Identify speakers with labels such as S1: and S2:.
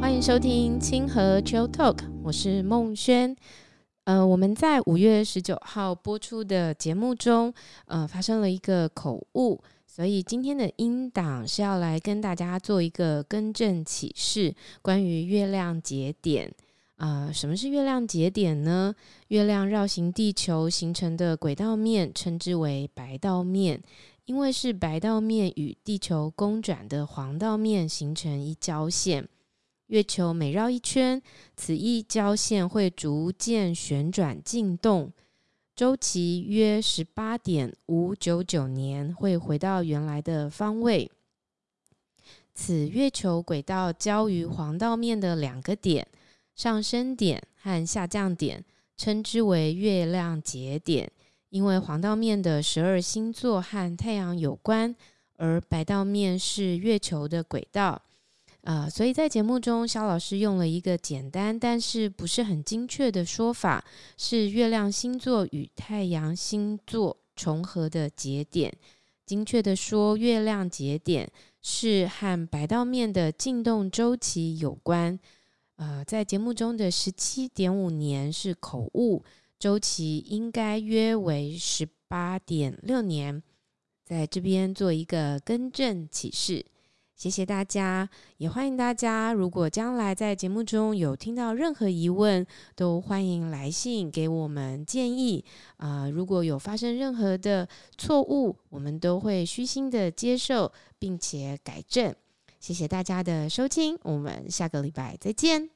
S1: 欢迎收听清河 Chill Talk，我是孟轩。呃，我们在五月十九号播出的节目中，呃，发生了一个口误。所以今天的音档是要来跟大家做一个更正启示，关于月亮节点。啊、什么是月亮节点呢？月亮绕行地球形成的轨道面称之为白道面，因为是白道面与地球公转的黄道面形成一交线。月球每绕一圈，此一交线会逐渐旋转进动。周期约十八点五九九年会回到原来的方位。此月球轨道交于黄道面的两个点，上升点和下降点，称之为月亮节点。因为黄道面的十二星座和太阳有关，而白道面是月球的轨道。呃，所以在节目中，肖老师用了一个简单但是不是很精确的说法，是月亮星座与太阳星座重合的节点。精确的说，月亮节点是和白道面的进动周期有关。呃，在节目中的十七点五年是口误，周期应该约为十八点六年，在这边做一个更正启示。谢谢大家，也欢迎大家。如果将来在节目中有听到任何疑问，都欢迎来信给我们建议。啊、如果有发生任何的错误，我们都会虚心的接受，并且改正。谢谢大家的收听，我们下个礼拜再见。